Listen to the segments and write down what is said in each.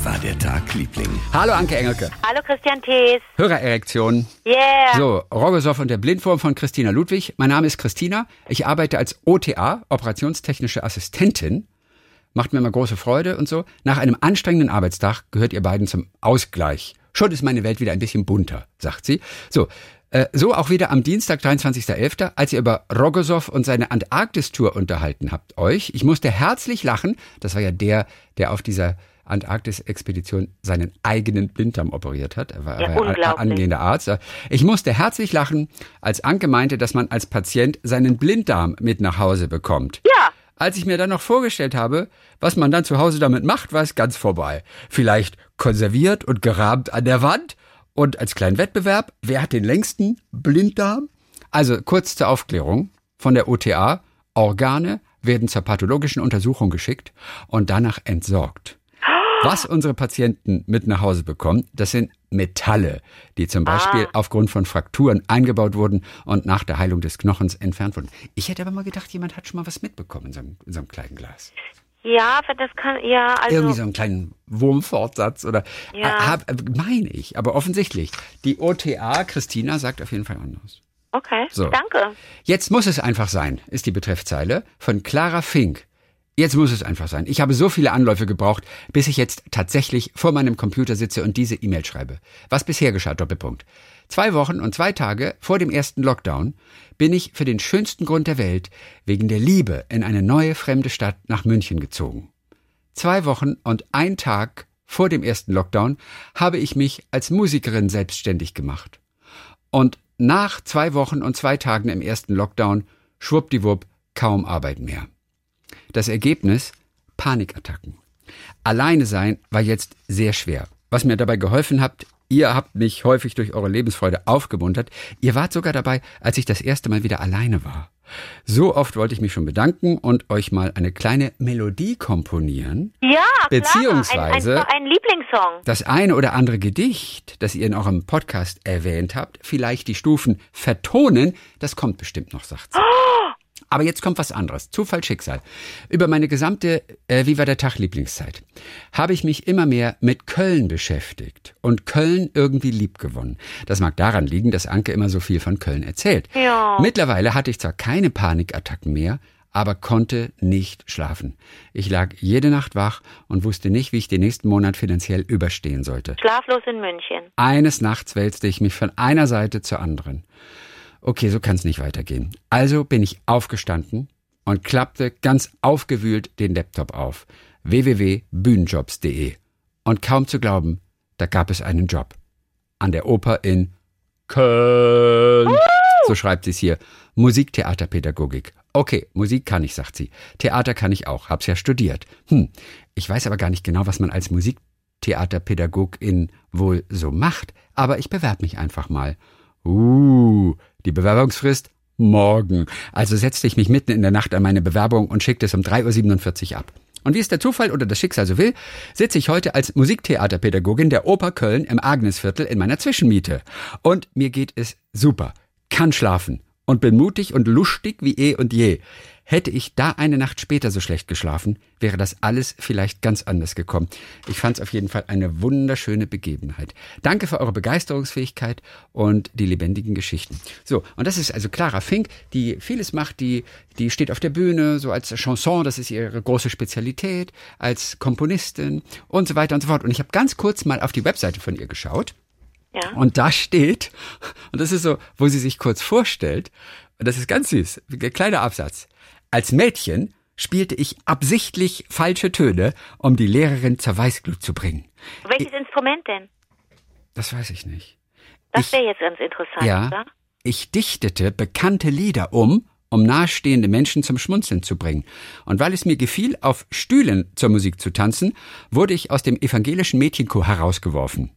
Wie war der Tag, Liebling? Hallo Anke Engelke. Hallo Christian Thees. Hörererektion. Yeah. So, Rogosow und der Blindwurm von Christina Ludwig. Mein Name ist Christina. Ich arbeite als OTA, operationstechnische Assistentin. Macht mir immer große Freude und so. Nach einem anstrengenden Arbeitstag gehört ihr beiden zum Ausgleich. Schon ist meine Welt wieder ein bisschen bunter, sagt sie. So, äh, so auch wieder am Dienstag, 23.11., als ihr über Rogosow und seine Antarktis-Tour unterhalten habt euch. Ich musste herzlich lachen. Das war ja der, der auf dieser Antarktis-Expedition seinen eigenen Blinddarm operiert hat. Er war, Ja, war angehender Arzt. Ich musste herzlich lachen, als Anke meinte, dass man als Patient seinen Blinddarm mit nach Hause bekommt. Ja. Als ich mir dann noch vorgestellt habe, was man dann zu Hause damit macht, war es ganz vorbei. Vielleicht konserviert und gerahmt an der Wand und als kleinen Wettbewerb, wer hat den längsten Blinddarm? Also kurz zur Aufklärung von der OTA, Organe werden zur pathologischen Untersuchung geschickt und danach entsorgt. Was unsere Patienten mit nach Hause bekommen, das sind Metalle, die zum Beispiel aufgrund von Frakturen eingebaut wurden und nach der Heilung des Knochens entfernt wurden. Ich hätte aber mal gedacht, jemand hat schon mal was mitbekommen in so einem, in so einem kleinen Glas. Ja, aber das kann, ja, also. Irgendwie so einen kleinen Wurmfortsatz oder Ja. äh, hab, äh, meine ich, aber offensichtlich. Die OTA, Christina, sagt auf jeden Fall anders. Okay, So. danke. Jetzt muss es einfach sein, ist die Betreffzeile von Clara Fink. Jetzt muss es einfach sein. Ich habe so viele Anläufe gebraucht, bis ich jetzt tatsächlich vor meinem Computer sitze und diese E-Mail schreibe. Was bisher geschah, Doppelpunkt. Zwei Wochen und zwei Tage vor dem ersten Lockdown bin ich für den schönsten Grund der Welt wegen der Liebe in eine neue fremde Stadt nach München gezogen. Zwei Wochen und ein Tag vor dem ersten Lockdown habe ich mich als Musikerin selbstständig gemacht. Und nach zwei Wochen und zwei Tagen im ersten Lockdown schwuppdiwupp kaum Arbeit mehr. Das Ergebnis? Panikattacken. Alleine sein war jetzt sehr schwer. Was mir dabei geholfen habt, ihr habt mich häufig durch eure Lebensfreude aufgemuntert. Ihr wart sogar dabei, als ich das erste Mal wieder alleine war. So oft wollte ich mich schon bedanken und euch mal eine kleine Melodie komponieren. Ja, Beziehungsweise- klar. Ein, ein, ein Lieblingssong. Das eine oder andere Gedicht, das ihr in eurem Podcast erwähnt habt, vielleicht die Stufen vertonen, das kommt bestimmt noch, sagt sie. Aber jetzt kommt was anderes. Zufall, Schicksal. Über meine gesamte äh, Wie war der Tag Lieblingszeit habe ich mich immer mehr mit Köln beschäftigt und Köln irgendwie lieb gewonnen. Das mag daran liegen, dass Anke immer so viel von Köln erzählt. Ja. Mittlerweile hatte ich zwar keine Panikattacken mehr, aber konnte nicht schlafen. Ich lag jede Nacht wach und wusste nicht, wie ich den nächsten Monat finanziell überstehen sollte. Schlaflos in München. Eines Nachts wälzte ich mich von einer Seite zur anderen. Okay, so kann's nicht weitergehen. Also bin ich aufgestanden und klappte ganz aufgewühlt den Laptop auf. www.bühnenjobs.de. Und kaum zu glauben, da gab es einen Job. An der Oper in Köln. So schreibt sie es hier. Musiktheaterpädagogik. Okay, Musik kann ich, sagt sie. Theater kann ich auch, hab's ja studiert. Hm, ich weiß aber gar nicht genau, was man als Musiktheaterpädagogin wohl so macht, aber ich bewerb mich einfach mal. Uh, die Bewerbungsfrist morgen. Also setzte ich mich mitten in der Nacht an meine Bewerbung und schickte es um 3.47 Uhr ab. Und wie es der Zufall oder das Schicksal so will, sitze ich heute als Musiktheaterpädagogin der Oper Köln im Agnesviertel in meiner Zwischenmiete. Und mir geht es super, kann schlafen und bin mutig und lustig wie eh und je. Hätte ich da eine Nacht später so schlecht geschlafen, wäre das alles vielleicht ganz anders gekommen. Ich fand es auf jeden Fall eine wunderschöne Begebenheit. Danke für eure Begeisterungsfähigkeit und die lebendigen Geschichten. So, und das ist also Clara Fink, die vieles macht, die, die steht auf der Bühne, so als Chanson, das ist ihre große Spezialität, als Komponistin und so weiter und so fort. Und ich habe ganz kurz mal auf die Webseite von ihr geschaut. Ja. Und da steht, und das ist so, wo sie sich kurz vorstellt, das ist ganz süß, ein kleiner Absatz. Als Mädchen spielte ich absichtlich falsche Töne, um die Lehrerin zur Weißglut zu bringen. Welches Instrument denn? Das weiß ich nicht. Das Ich- wäre jetzt ganz interessant, Ja, oder? ich dichtete bekannte Lieder um, um nahestehende Menschen zum Schmunzeln zu bringen. Und weil es mir gefiel, auf Stühlen zur Musik zu tanzen, wurde ich aus dem evangelischen Mädchenchor herausgeworfen.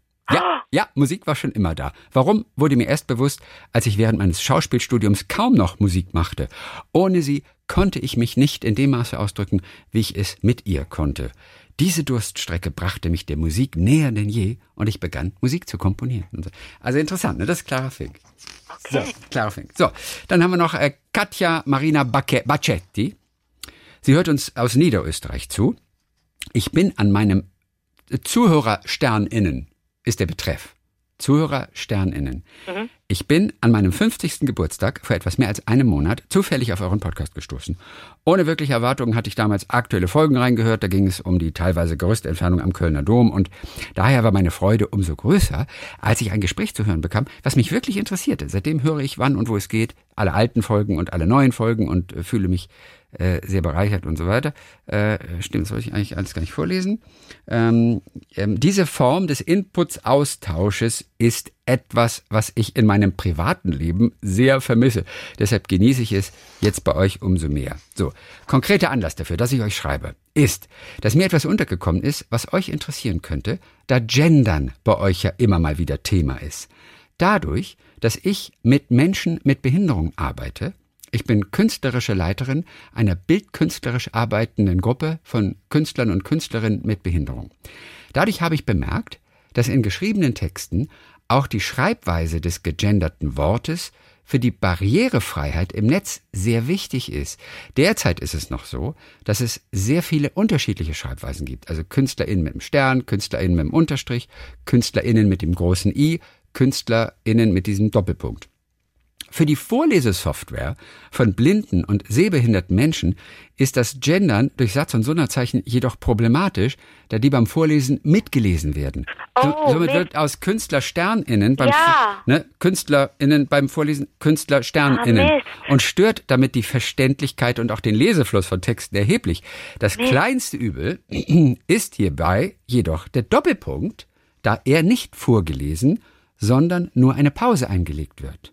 Ja, Musik war schon immer da. Warum, wurde mir erst bewusst, als ich während meines Schauspielstudiums kaum noch Musik machte. Ohne sie konnte ich mich nicht in dem Maße ausdrücken, wie ich es mit ihr konnte. Diese Durststrecke brachte mich der Musik näher denn je und ich begann, Musik zu komponieren. Also interessant, ne? Das ist Clara Fink. So, Clara Fink. So, dann haben wir noch äh, Katja Marina Bacche- Baccetti. Sie hört uns aus Niederösterreich zu. Ich bin an meinem ZuhörersternInnen ist der Betreff. ZuhörersternInnen. Ich bin an meinem 50. Geburtstag vor etwas mehr als einem Monat zufällig auf euren Podcast gestoßen. Ohne wirkliche Erwartungen hatte ich damals aktuelle Folgen reingehört. Da ging es um die teilweise größte Entfernung am Kölner Dom und daher war meine Freude umso größer, als ich ein Gespräch zu hören bekam, was mich wirklich interessierte. Seitdem höre ich, wann und wo es geht, alle alten Folgen und alle neuen Folgen und äh, fühle mich äh, sehr bereichert und so weiter. Äh, stimmt, soll ich eigentlich alles gar nicht vorlesen. Ähm, ähm, diese Form des Inputs-Austausches ist etwas, was ich in meinem privaten Leben sehr vermisse. Deshalb genieße ich es jetzt bei euch umso mehr. So, konkreter Anlass dafür, dass ich euch schreibe, ist, dass mir etwas untergekommen ist, was euch interessieren könnte, da Gendern bei euch ja immer mal wieder Thema ist. Dadurch, dass ich mit Menschen mit Behinderung arbeite, ich bin künstlerische Leiterin einer bildkünstlerisch arbeitenden Gruppe von Künstlern und Künstlerinnen mit Behinderung. Dadurch habe ich bemerkt, dass in geschriebenen Texten auch die Schreibweise des gegenderten Wortes für die Barrierefreiheit im Netz sehr wichtig ist. Derzeit ist es noch so, dass es sehr viele unterschiedliche Schreibweisen gibt. Also KünstlerInnen mit dem Stern, KünstlerInnen mit dem Unterstrich, KünstlerInnen mit dem großen I, KünstlerInnen mit diesem Doppelpunkt. Für die Vorlesesoftware von blinden und sehbehinderten Menschen ist das Gendern durch Satz- und Sonderzeichen jedoch problematisch, da die beim Vorlesen mitgelesen werden. Oh, somit mit- wird aus KünstlerSternInnen beim Ja. ne, KünstlerInnen beim Vorlesen KünstlerSternInnen Ah, Mist. und stört damit die Verständlichkeit und auch den Lesefluss von Texten erheblich. Das kleinste Übel ist hierbei jedoch der Doppelpunkt, da er nicht vorgelesen, sondern nur eine Pause eingelegt wird.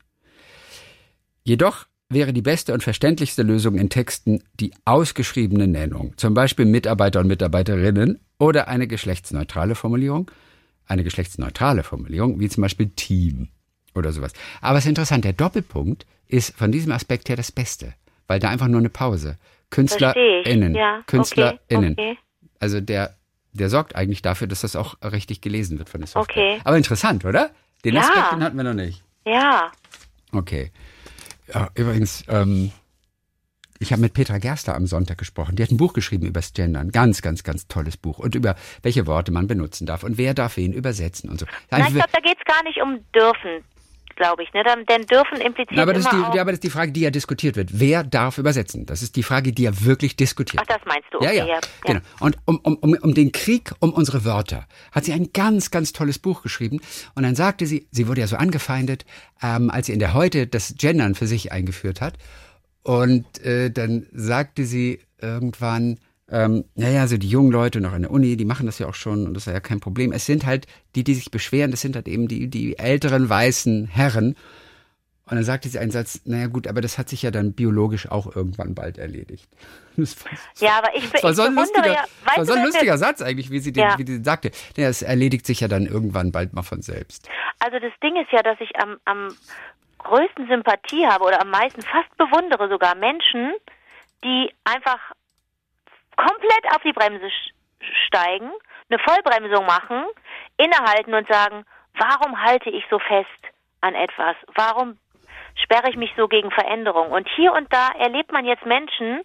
Jedoch wäre die beste und verständlichste Lösung in Texten die ausgeschriebene Nennung, zum Beispiel Mitarbeiter und Mitarbeiterinnen oder eine geschlechtsneutrale Formulierung, eine geschlechtsneutrale Formulierung, wie zum Beispiel Team oder sowas. Aber es ist interessant, der Doppelpunkt ist von diesem Aspekt her das Beste, weil da einfach nur eine Pause. KünstlerInnen, Ja, KünstlerInnen. Okay, okay. Also der, der sorgt eigentlich dafür, dass das auch richtig gelesen wird von der Software. Okay. Aber interessant, oder? Den Ja. Aspekt, den hatten wir noch nicht. Ja. Okay. Ja, übrigens, ähm, ich habe mit Petra Gerster am Sonntag gesprochen. Die hat ein Buch geschrieben über das Gendern. Ganz, ganz, ganz tolles Buch. Und über welche Worte man benutzen darf und wer darf wen übersetzen und so. Na, ich glaube, da geht es gar nicht um dürfen, glaube ich. Ne? Dann- Denn dürfen impliziert Na, aber, das ist die, ja, aber das ist die Frage, die ja diskutiert wird. Wer darf übersetzen? Das ist die Frage, die ja wirklich diskutiert Ach, das meinst du. ja, Okay, ja, ja. genau. Und um, um, um, um den Krieg um unsere Wörter hat sie ein ganz, ganz tolles Buch geschrieben. Und dann sagte sie, sie wurde ja so angefeindet, ähm, als sie in der Heute das Gendern für sich eingeführt hat. Und äh, dann sagte sie irgendwann, ähm, naja, so die jungen Leute noch an der Uni, die machen das ja auch schon und das ist ja kein Problem. Es sind halt die, die sich beschweren, das sind halt eben die, die älteren weißen Herren. Und dann sagte sie einen Satz, naja gut, aber das hat sich ja dann biologisch auch irgendwann bald erledigt. Das war, Ja, aber ich, das war ich so ein lustiger, ja... das war so ein lustiger Satz eigentlich, wie sie, den, Ja. wie sie sagte. Ja, es erledigt sich ja dann irgendwann bald mal von selbst. Also das Ding ist ja, dass ich am, am größten Sympathie habe oder am meisten fast bewundere sogar Menschen, die einfach komplett auf die Bremse steigen, eine Vollbremsung machen, innehalten und sagen, warum halte ich so fest an etwas? Warum sperre ich mich so gegen Veränderung? Und hier und da erlebt man jetzt Menschen,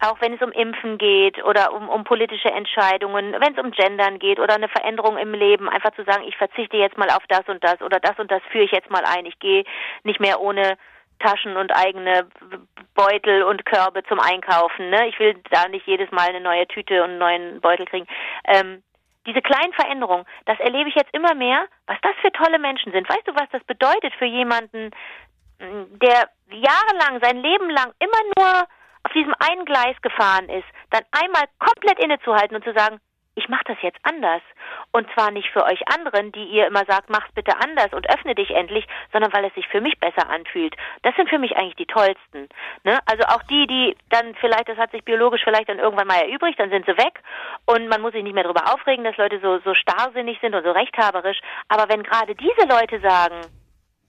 auch wenn es um Impfen geht oder um, um politische Entscheidungen, wenn es um Gendern geht oder eine Veränderung im Leben, einfach zu sagen, ich verzichte jetzt mal auf das und das oder das und das führe ich jetzt mal ein. Ich gehe nicht mehr ohne Taschen und eigene Beutel und Körbe zum Einkaufen. Ne? Ich will da nicht jedes Mal eine neue Tüte und einen neuen Beutel kriegen. Ähm, diese kleinen Veränderungen, das erlebe ich jetzt immer mehr, was das für tolle Menschen sind. Weißt du, was das bedeutet für jemanden, der jahrelang, sein Leben lang immer nur auf diesem einen Gleis gefahren ist, dann einmal komplett innezuhalten und zu sagen, ich mache das jetzt anders. Und zwar nicht für euch anderen, die ihr immer sagt, mach's bitte anders und öffne dich endlich, sondern weil es sich für mich besser anfühlt. Das sind für mich eigentlich die tollsten. Ne? Also auch die, die dann vielleicht, das hat sich biologisch vielleicht dann irgendwann mal erübrigt, dann sind sie weg und man muss sich nicht mehr darüber aufregen, dass Leute so, so starrsinnig sind und so rechthaberisch. Aber wenn gerade diese Leute sagen,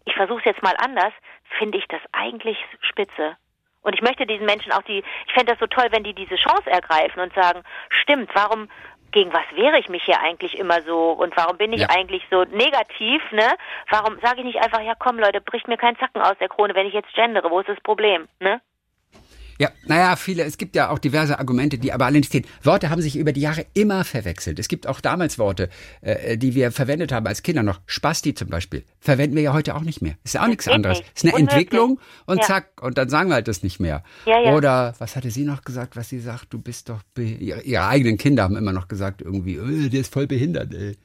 ich versuche es jetzt mal anders, finde ich das eigentlich spitze. Und ich möchte diesen Menschen auch die, ich fände das so toll, wenn die diese Chance ergreifen und sagen, stimmt, warum, gegen was wehre ich mich hier eigentlich immer so und warum bin ich Ja. eigentlich so negativ, ne? Warum sage ich nicht einfach, ja komm Leute, bricht mir kein Zacken aus der Krone, wenn ich jetzt gendere, wo ist das Problem, ne? Ja, naja, viele, es gibt ja auch diverse Argumente, die aber alle nicht stehen. Worte haben sich über die Jahre immer verwechselt. Es gibt auch damals Worte, äh, die wir verwendet haben als Kinder noch. Spasti zum Beispiel. Verwenden wir ja heute auch nicht mehr. Ist ja auch nichts anderes. nicht. Ist eine Unmöglich. Entwicklung und Ja. zack, und dann sagen wir halt das nicht mehr. Ja, ja. Oder, was hatte sie noch gesagt, was sie sagt? Du bist doch, ihre, ihre eigenen Kinder haben immer noch gesagt, irgendwie, äh, der ist voll behindert, ey.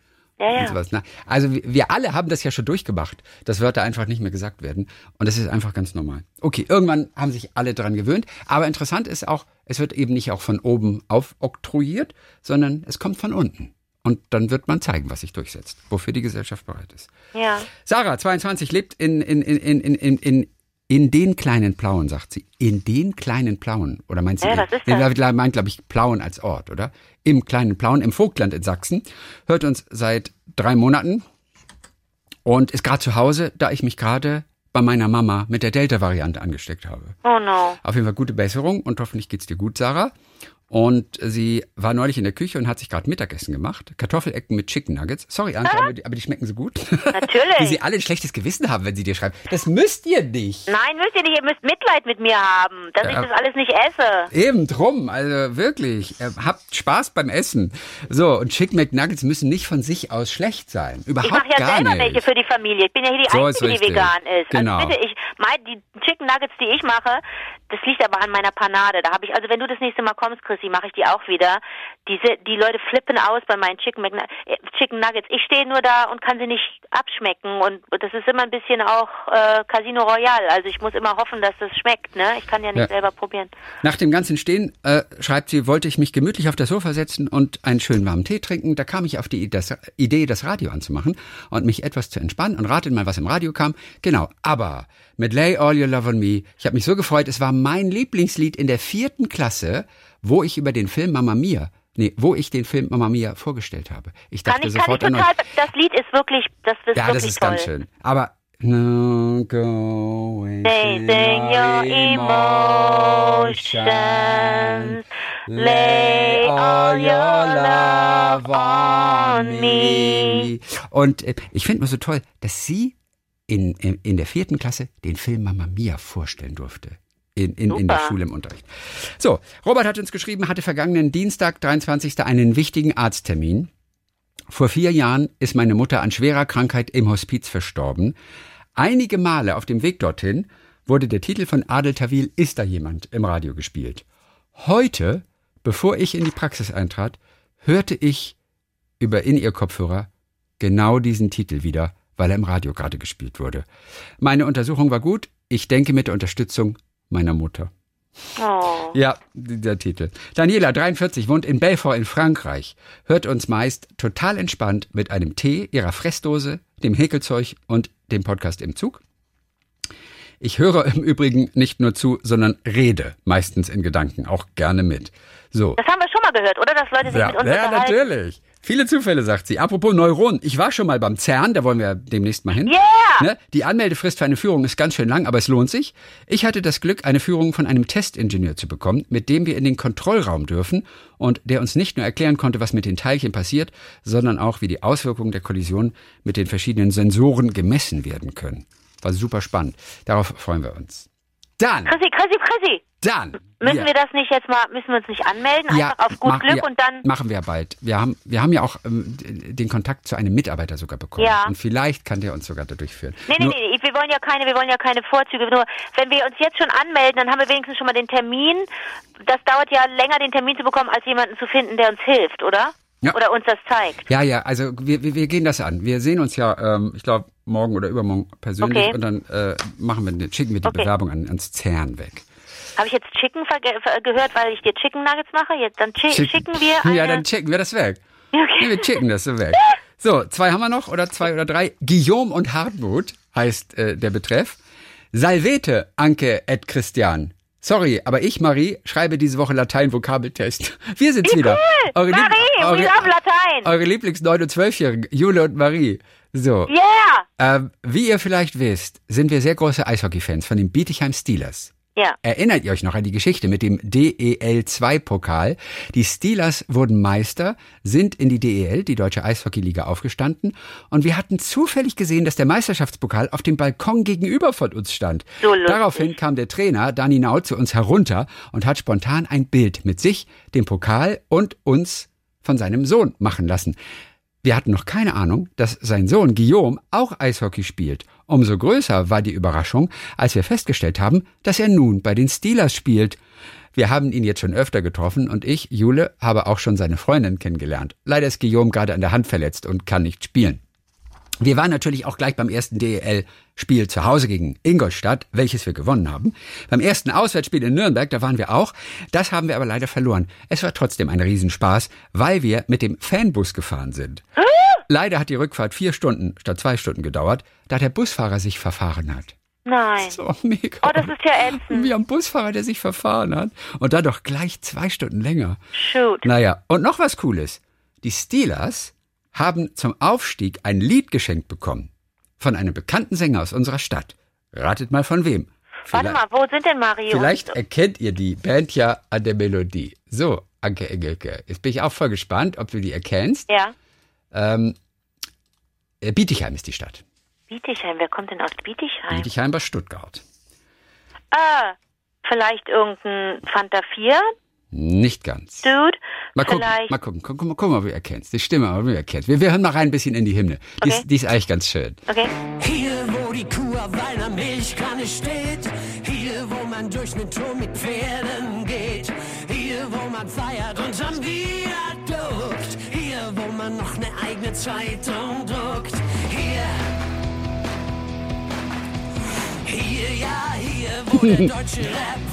Ja, ja. sowas, ne? Also wir- wir alle haben das ja schon durchgemacht, dass Wörter einfach nicht mehr gesagt werden. Und das ist einfach ganz normal. Okay, irgendwann haben sich alle dran gewöhnt. Aber interessant ist auch, es wird eben nicht auch von oben aufoktroyiert, sondern es kommt von unten. Und dann wird man zeigen, was sich durchsetzt, wofür die Gesellschaft bereit ist. Ja. Sarah, 22, lebt in, in, in, in, in, in, in, den kleinen Plauen, sagt sie. In den kleinen Plauen. Oder meint sie? In- was ist das? sie meint, glaube ich, Plauen als Ort, oder? Im kleinen Plauen, im Vogtland in Sachsen. Hört uns seit drei Monaten und ist gerade zu Hause, da ich mich gerade bei meiner Mama mit der Delta-Variante angesteckt habe. Oh no. Auf jeden Fall gute Besserung und hoffentlich geht's dir gut, Sarah. Und sie war neulich in der Küche und hat sich gerade Mittagessen gemacht. Kartoffelecken mit Chicken Nuggets. Sorry, Anke, aber die, aber die schmecken so gut. Natürlich. Wie sie alle ein schlechtes Gewissen haben, wenn sie dir schreiben. Das müsst ihr nicht. Nein, müsst ihr nicht, ihr müsst Mitleid mit mir haben, dass ich Ja. das alles nicht esse. Eben drum, also wirklich. Äh, habt Spaß beim Essen. So, und Chicken McNuggets müssen nicht von sich aus schlecht sein. Überhaupt Ich mache ja selber nicht. welche für die Familie. Ich bin ja hier die So Einzige, die vegan ist. Genau. Also bitte, ich, mein, die Chicken Nuggets, die ich mache, das liegt aber an meiner Panade. Da habe ich, also wenn du das nächste Mal kommst, Chrissy, mache ich die auch wieder. Diese, die Leute flippen aus bei meinen Chicken, McNu- äh, Chicken Nuggets. Ich stehe nur da und kann sie nicht abschmecken. Und das ist immer ein bisschen auch äh, Casino Royale. Also ich muss immer hoffen, dass das schmeckt. Ne? Ich kann ja nicht Ja. selber probieren. Nach dem ganzen Stehen, äh, schreibt sie, wollte ich mich gemütlich auf das Sofa setzen und einen schönen warmen Tee trinken. Da kam ich auf die das, Idee, das Radio anzumachen und mich etwas zu entspannen. Und ratet mal, was im Radio kam. Genau, aber mit Lay All Your Love on Me. Ich habe mich so gefreut. Es war mein Lieblingslied in der vierten Klasse, wo ich über den Film Mamma Mia, nee, wo ich den Film Mamma Mia vorgestellt habe. Ich dachte Kann ich, kann ich sofort an euch. total, das Lied ist wirklich, das ist Ja, wirklich das ist toll. ganz schön. Aber no going Facing your emotions, lay all your love on me. Und äh, ich finde nur so toll, dass sie in, in, in der vierten Klasse den Film Mamma Mia vorstellen durfte. In, in, in der. Schule im Unterricht. So, Robert hat uns geschrieben, hatte vergangenen Dienstag, 23. einen wichtigen Arzttermin. Vor vier Jahren ist meine Mutter an schwerer Krankheit im Hospiz verstorben. Einige Male auf dem Weg dorthin wurde der Titel von Adel Tawil Ist da jemand im Radio gespielt. Heute, bevor ich in die Praxis eintrat, hörte ich über In-Ear-Kopfhörer genau diesen Titel wieder, weil er im Radio gerade gespielt wurde. Meine Untersuchung war gut. Ich denke mit der Unterstützung meiner Mutter. Oh. Ja, der Titel. Daniela, 43, wohnt in Belfort in Frankreich, hört uns meist total entspannt mit einem Tee, ihrer Fressdose, dem Häkelzeug und dem Podcast im Zug. Ich höre im Übrigen nicht nur zu, sondern rede, meistens in Gedanken, auch gerne mit. So. Das haben wir schon mal gehört, oder? Dass Leute sich Ja, mit uns ja natürlich. Viele Zufälle, sagt sie. Apropos Neuronen, ich war schon mal beim CERN, da wollen wir demnächst mal hin. Yeah! Ne? Die Anmeldefrist für eine Führung ist ganz schön lang, aber es lohnt sich. Ich hatte das Glück, eine Führung von einem Testingenieur zu bekommen, mit dem wir in den Kontrollraum dürfen und der uns nicht nur erklären konnte, was mit den Teilchen passiert, sondern auch, wie die Auswirkungen der Kollision mit den verschiedenen Sensoren gemessen werden können. War super spannend. Darauf freuen wir uns. Dann, Chrissy, Chrissy, Chrissy. dann. Müssen ja. wir das nicht jetzt mal, müssen wir uns nicht anmelden? Einfach auf gut Glück ja, und dann. Machen wir bald. Wir haben, wir haben ja auch ähm, den Kontakt zu einem Mitarbeiter sogar bekommen. Ja. Und vielleicht kann der uns sogar dadurch führen. Nee, nee, Nur- nee, wir wollen ja keine, wir wollen ja keine Vorzüge. Nur wenn wir uns jetzt schon anmelden, dann haben wir wenigstens schon mal den Termin. Das dauert ja länger, den Termin zu bekommen, als jemanden zu finden, der uns hilft, oder? Ja. Oder uns das zeigt. Ja, ja, also wir, wir, wir gehen das an. Wir sehen uns ja, ähm, ich glaube, morgen oder übermorgen persönlich Okay. und dann äh, machen wir, schicken wir die Okay. Bewerbung an, ans CERN weg. Habe ich jetzt Chicken gehört, weil ich dir Chicken Nuggets mache? Jetzt dann chi Schick- schicken wir eine. Ja, dann schicken wir das weg. Okay. Ja, wir schicken das so weg. So, zwei haben wir noch oder zwei oder drei. Guillaume und Hartmut heißt äh, der Betreff. Salvete, Anke et Christian. Sorry, aber ich, Marie, schreibe diese Woche Latein-Vokabeltest. Wir sind's wieder. Eure Marie, we eure, love Latein. eure Lieblings-9- und 12-Jährigen, Jule und Marie. So. Yeah! Ähm, wie ihr vielleicht wisst, sind wir sehr große Eishockey-Fans von den Bietigheim Steelers. Ja. Erinnert ihr euch noch an die Geschichte mit dem DEL2-Pokal? Die Steelers wurden Meister, sind in die DEL, die Deutsche Eishockeyliga, aufgestanden und wir hatten zufällig gesehen, dass der Meisterschaftspokal auf dem Balkon gegenüber von uns stand. So. Daraufhin kam der Trainer Dani Nau zu uns herunter und hat spontan ein Bild mit sich, dem Pokal und uns von seinem Sohn machen lassen. Wir hatten noch keine Ahnung, dass sein Sohn Guillaume auch Eishockey spielt. Umso größer war die Überraschung, als wir festgestellt haben, dass er nun bei den Steelers spielt. Wir haben ihn jetzt schon öfter getroffen und ich, Jule, habe auch schon seine Freundin kennengelernt. Leider ist Guillaume gerade an der Hand verletzt und kann nicht spielen. Wir waren natürlich auch gleich beim ersten DEL-Spiel zu Hause gegen Ingolstadt, welches wir gewonnen haben. Beim ersten Auswärtsspiel in Nürnberg, da waren wir auch. Das haben wir aber leider verloren. Es war trotzdem ein Riesenspaß, weil wir mit dem Fanbus gefahren sind. Leider hat die Rückfahrt vier Stunden statt zwei Stunden gedauert, da der Busfahrer sich verfahren hat. Nein. So mega. Oh, das ist ja ätzend. Haben einen Busfahrer, der sich verfahren hat. Und dann doch gleich zwei Stunden länger. Shoot. Naja, und noch was Cooles. Die Steelers haben zum Aufstieg ein Lied geschenkt bekommen. Von einem bekannten Sänger aus unserer Stadt. Ratet mal von wem. Warte mal, wo sind denn Mario? Vielleicht erkennt ihr die Band ja an der Melodie. So, Anke Engelke. Jetzt bin ich auch voll gespannt, ob du die erkennst. Ja. Ähm, äh, Bietigheim ist die Stadt. Bietigheim, wer kommt denn aus Bietigheim? Bietigheim bei Stuttgart. Ah, vielleicht irgendein Fanta 4 Nicht ganz. Dude? Mal gucken, vielleicht. mal gucken, guck, guck, mal, guck mal, ob du erkennst. Die Stimme, ob du erkennst. Wir, wir hören mal rein ein bisschen in die Hymne. Die, Okay. ist, die ist eigentlich ganz schön. Okay. Hier, wo die Kuh auf einer Milchkanne steht. Hier, wo man durch den Turm mit Pferden geht. Hier, wo man feiert und am Viadukt. Hier, wo man noch eine eigene Zeitung druckt. Hier. Hier, ja, hier, wo der deutsche Rap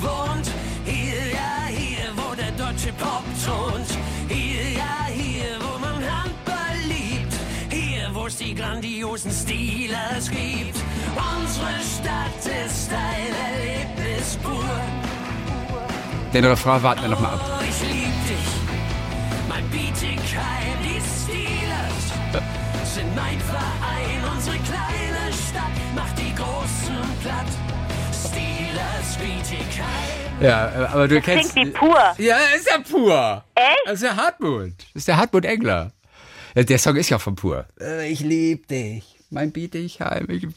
thront. Hier, ja, hier, wo man Handball liebt. Hier, wo es die grandiosen Steelers gibt. Unsere Stadt ist ein Erlebnis pur. Den Refrain warten wir nochmal ab. Oh, ich lieb dich, mein Bietigheim, die Steelers sind mein Verein, unsere kleine Stadt macht die Großen platt. Ja, äh, aber du Das kennst. klingt wie pur. Ja, ist ja pur. Echt? Das ist der Hartmut. Das ist der Hartmut Engler. Ja, Der Song ist ja von pur. Äh, Ich lieb dich. Mein Bietigheim. Ich,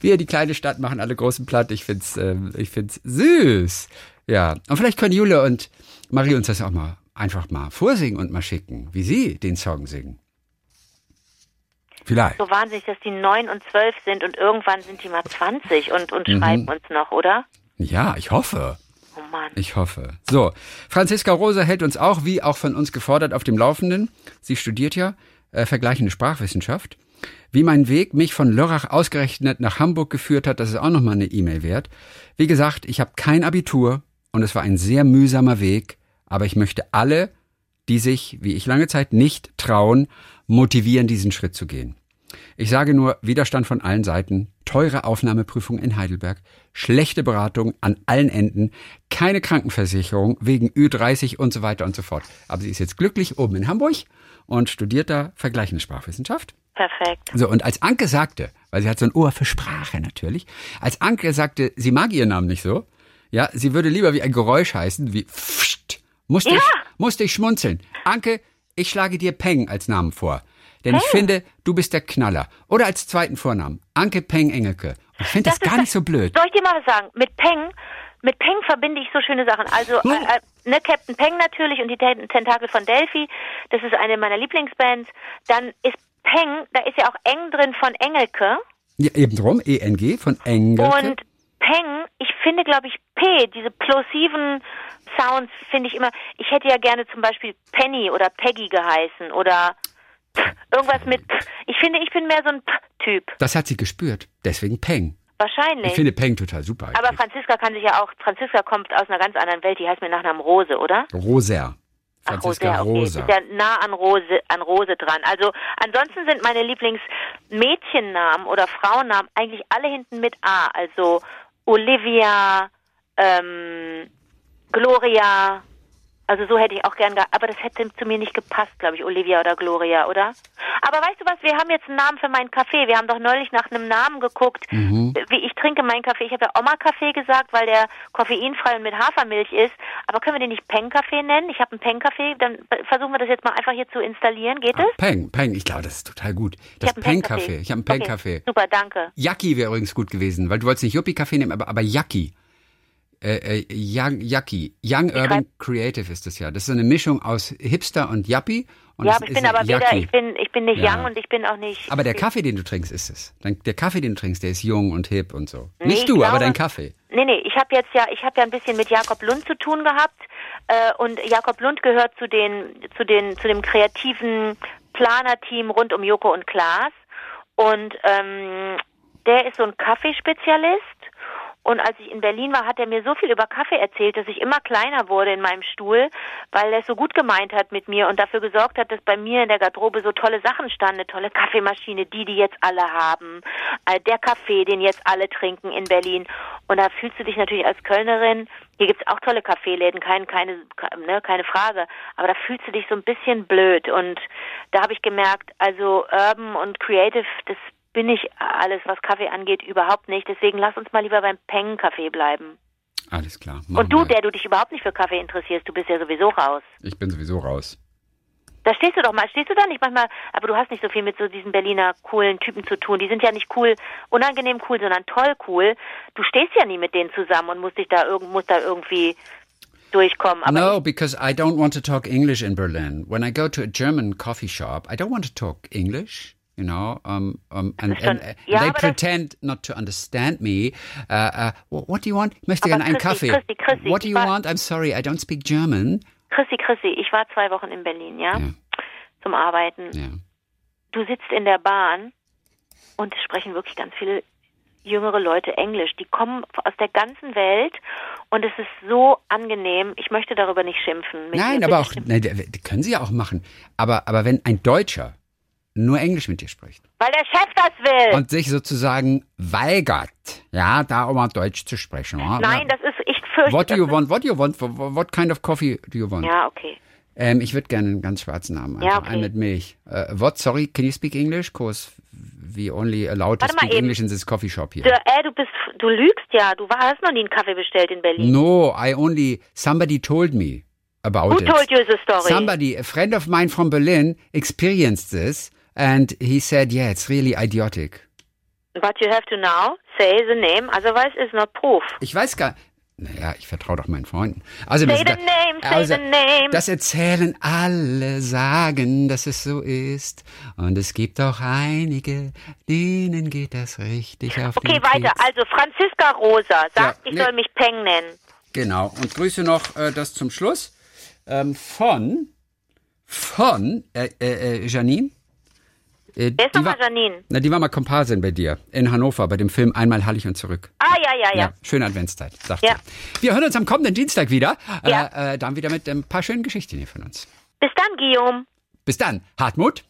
wir, die kleine Stadt, machen alle großen platt. Ich find's, ähm, ich find's süß. Ja. Und vielleicht können Jule und Marie uns das auch mal einfach mal vorsingen und mal schicken, wie sie den Song singen. Vielleicht. So wahnsinnig, dass die 9 und 12 sind und irgendwann sind die mal 20 und, und Mhm. schreiben uns noch, oder? Ja, ich hoffe. Oh Mann. Ich hoffe. So, Franziska Rosa hält uns auch, wie auch von uns gefordert, auf dem Laufenden. Sie studiert ja äh, vergleichende Sprachwissenschaft. Wie mein Weg mich von Lörrach ausgerechnet nach Hamburg geführt hat, das ist auch nochmal eine E-Mail wert. Wie gesagt, ich habe kein Abitur und es war ein sehr mühsamer Weg, aber ich möchte alle, die sich, wie ich lange Zeit nicht trauen, motivieren, diesen Schritt zu gehen. Ich sage nur Widerstand von allen Seiten, teure Aufnahmeprüfung in Heidelberg, schlechte Beratung an allen Enden, keine Krankenversicherung wegen Ü30 und so weiter und so fort. Aber sie ist jetzt glücklich oben in Hamburg und studiert da vergleichende Sprachwissenschaft. Perfekt. So, und als Anke sagte, weil sie hat so ein Ohr für Sprache natürlich, als Anke sagte, sie mag ihren Namen nicht so, ja, sie würde lieber wie ein Geräusch heißen, wie pfst, musste, ich, musste ich schmunzeln. Anke, ich schlage dir Peng als Namen vor. Denn ich finde, du bist der Knaller. Oder als zweiten Vornamen, Anke Peng Engelke. Ich finde das, Das gar nicht so blöd. Soll ich dir mal was sagen? Mit Peng, mit Peng verbinde ich so schöne Sachen. Also, Hm. äh, ne, Captain Peng natürlich und die Ten- Tentakel von Delphi. Das ist eine meiner Lieblingsbands. Dann ist Peng, da ist ja auch eng drin von Engelke. Ja, eben drum, ENG von Engelke. Und Peng, ich finde, glaube ich, P, diese plosiven Sounds finde ich immer, ich hätte ja gerne zum Beispiel Penny oder Peggy geheißen oder irgendwas mit P. Ich finde, ich bin mehr so ein P-Typ. das hat sie gespürt. Deswegen Peng. Wahrscheinlich. Ich finde Peng total super. Aber eigentlich. Franziska kann sich ja auch, Franziska kommt aus einer ganz anderen Welt, die heißt mit Nachnamen Rose, oder? Roser. Ach, Franziska Rose, okay. Rosa. Ist ja nah an Rose, an Rose dran. Also ansonsten sind meine Lieblingsmädchennamen oder Frauennamen eigentlich alle hinten mit A. Also Olivia, ähm, Gloria, Also so hätte ich auch gern. Aber das hätte zu mir nicht gepasst, glaube ich, Olivia oder Gloria, oder? Aber weißt du was, wir haben jetzt einen Namen für meinen Kaffee. Wir haben doch neulich nach einem Namen geguckt. Mhm. Wie ich trinke meinen Kaffee. Ich habe ja Oma-Kaffee gesagt, weil der koffeinfrei und mit Hafermilch ist. Aber können wir den nicht Peng-Kaffee nennen? Ich habe einen Peng-Kaffee. Dann versuchen wir das jetzt mal einfach hier zu installieren. Geht es? Peng, Peng, ich glaube, das ist total gut. Das Peng-Kaffee. Ich habe einen Okay, Peng-Kaffee. Super, danke. Yaki wäre übrigens gut gewesen, weil du wolltest nicht Yuppie-Kaffee nehmen, aber, aber Yaki. Äh, äh, Young, Yaki. Young Urban Creative ist das ja. Das ist eine Mischung aus Hipster und Yuppie. Und Ja, aber ich bin aber weder, ich bin, ich bin nicht Ja. young und ich bin auch nicht. Aber der Kaffee, den du trinkst, ist es. Der Kaffee, den du trinkst, der ist jung und hip und so. Nee, Nicht ich du, aber glaube- dein Kaffee. Nee, nee, ich habe jetzt ja, ich habe ja ein bisschen mit Jakob Lund zu tun gehabt äh, und Jakob Lund gehört zu den, zu den, zu dem kreativen Planerteam rund um Joko und Klaas und ähm, der ist so ein Kaffeespezialist und als ich in Berlin war, hat er mir so viel über Kaffee erzählt, dass ich immer kleiner wurde in meinem Stuhl, weil er es so gut gemeint hat mit mir und dafür gesorgt hat, dass bei mir in der Garderobe so tolle Sachen standen. Eine tolle Kaffeemaschine, die die jetzt alle haben. Äh, der Kaffee, den jetzt alle trinken in Berlin. Und da fühlst du dich natürlich als Kölnerin, hier gibt's auch tolle Kaffeeläden, kein, keine, ne, keine Frage, aber da fühlst du dich so ein bisschen blöd. Und da habe ich gemerkt, also Urban und Creative, das bin ich alles, was Kaffee angeht, überhaupt nicht. Deswegen lass uns mal lieber beim Peng-Kaffee bleiben. Alles klar. Und du, wir. der du dich überhaupt nicht für Kaffee interessierst, du bist ja sowieso raus. Ich bin sowieso raus. Da stehst du doch mal, stehst du da nicht manchmal, aber du hast nicht so viel mit so diesen Berliner coolen Typen zu tun. Die sind ja nicht cool, unangenehm cool, sondern toll cool. Du stehst ja nie mit denen zusammen und musst dich da irgend, musst da irgendwie durchkommen. Aber no, because I don't want to talk English in Berlin. When I go to a German coffee shop, I don't want to talk English. You know, um, um, and, schon- and, uh, ja, they pretend not to understand me. Uh, uh, what, do you want? Ich möchte gerne einen Christi, Kaffee. Christi, Christi, what do you want? I'm sorry, I don't speak German. Chrissy, Chrissy, ich war zwei Wochen in Berlin, ja, Ja. zum Arbeiten. Ja. Du sitzt in der Bahn und es sprechen wirklich ganz viele jüngere Leute Englisch. Die kommen aus der ganzen Welt und es ist so angenehm. Ich möchte darüber nicht schimpfen. Mit Nein, aber auch, nein, können sie ja auch machen. Aber, aber wenn ein Deutscher nur Englisch mit dir spricht Weil der Chef das will. und sich sozusagen weigert, ja, da auch mal Deutsch zu sprechen. wa? Nein, das ist, ich fürchte. What do you want? What do you want? What kind of coffee do you want? Ja, okay. Ähm, ich würde gerne einen ganz schwarzen haben. Ja, Einfach okay. einen mit Milch. Uh, what? Sorry, can you speak English? Cause we only allowed to Warte speak. English in this coffee shop here. Du, äh, du bist, du lügst ja. Du hast noch nie einen Kaffee bestellt in Berlin. No, I only, somebody told me about Who it. told you the story? Somebody, a friend of mine from Berlin experienced this and he said, yeah, it's really idiotic. But you have to now say the name, otherwise it's not proof. Ich weiß gar naja, ich vertraue doch meinen Freunden. Also, Say das, the name, say also, the name. das erzählen alle, sagen, dass es so ist. Und es gibt auch einige, denen geht das richtig auf Okay, den weiter. Keks. Also Franziska Rosa sagt, Ja, ich nee. soll mich Peng nennen. Genau. Und grüße noch äh, das zum Schluss ähm, von, von äh, äh, äh, Janine. Äh, Wer ist nochmal Janine? na, die war mal Komparsin bei dir in Hannover bei dem Film Einmal Hallig und zurück. Ah, ja, ja, ja. Ja, schöne Adventszeit, sagt Ja. sie. Wir hören uns am kommenden Dienstag wieder. Ja. Äh, äh, dann wieder mit ein paar schönen Geschichten hier von uns. Bis dann, Guillaume. Bis dann, Hartmut.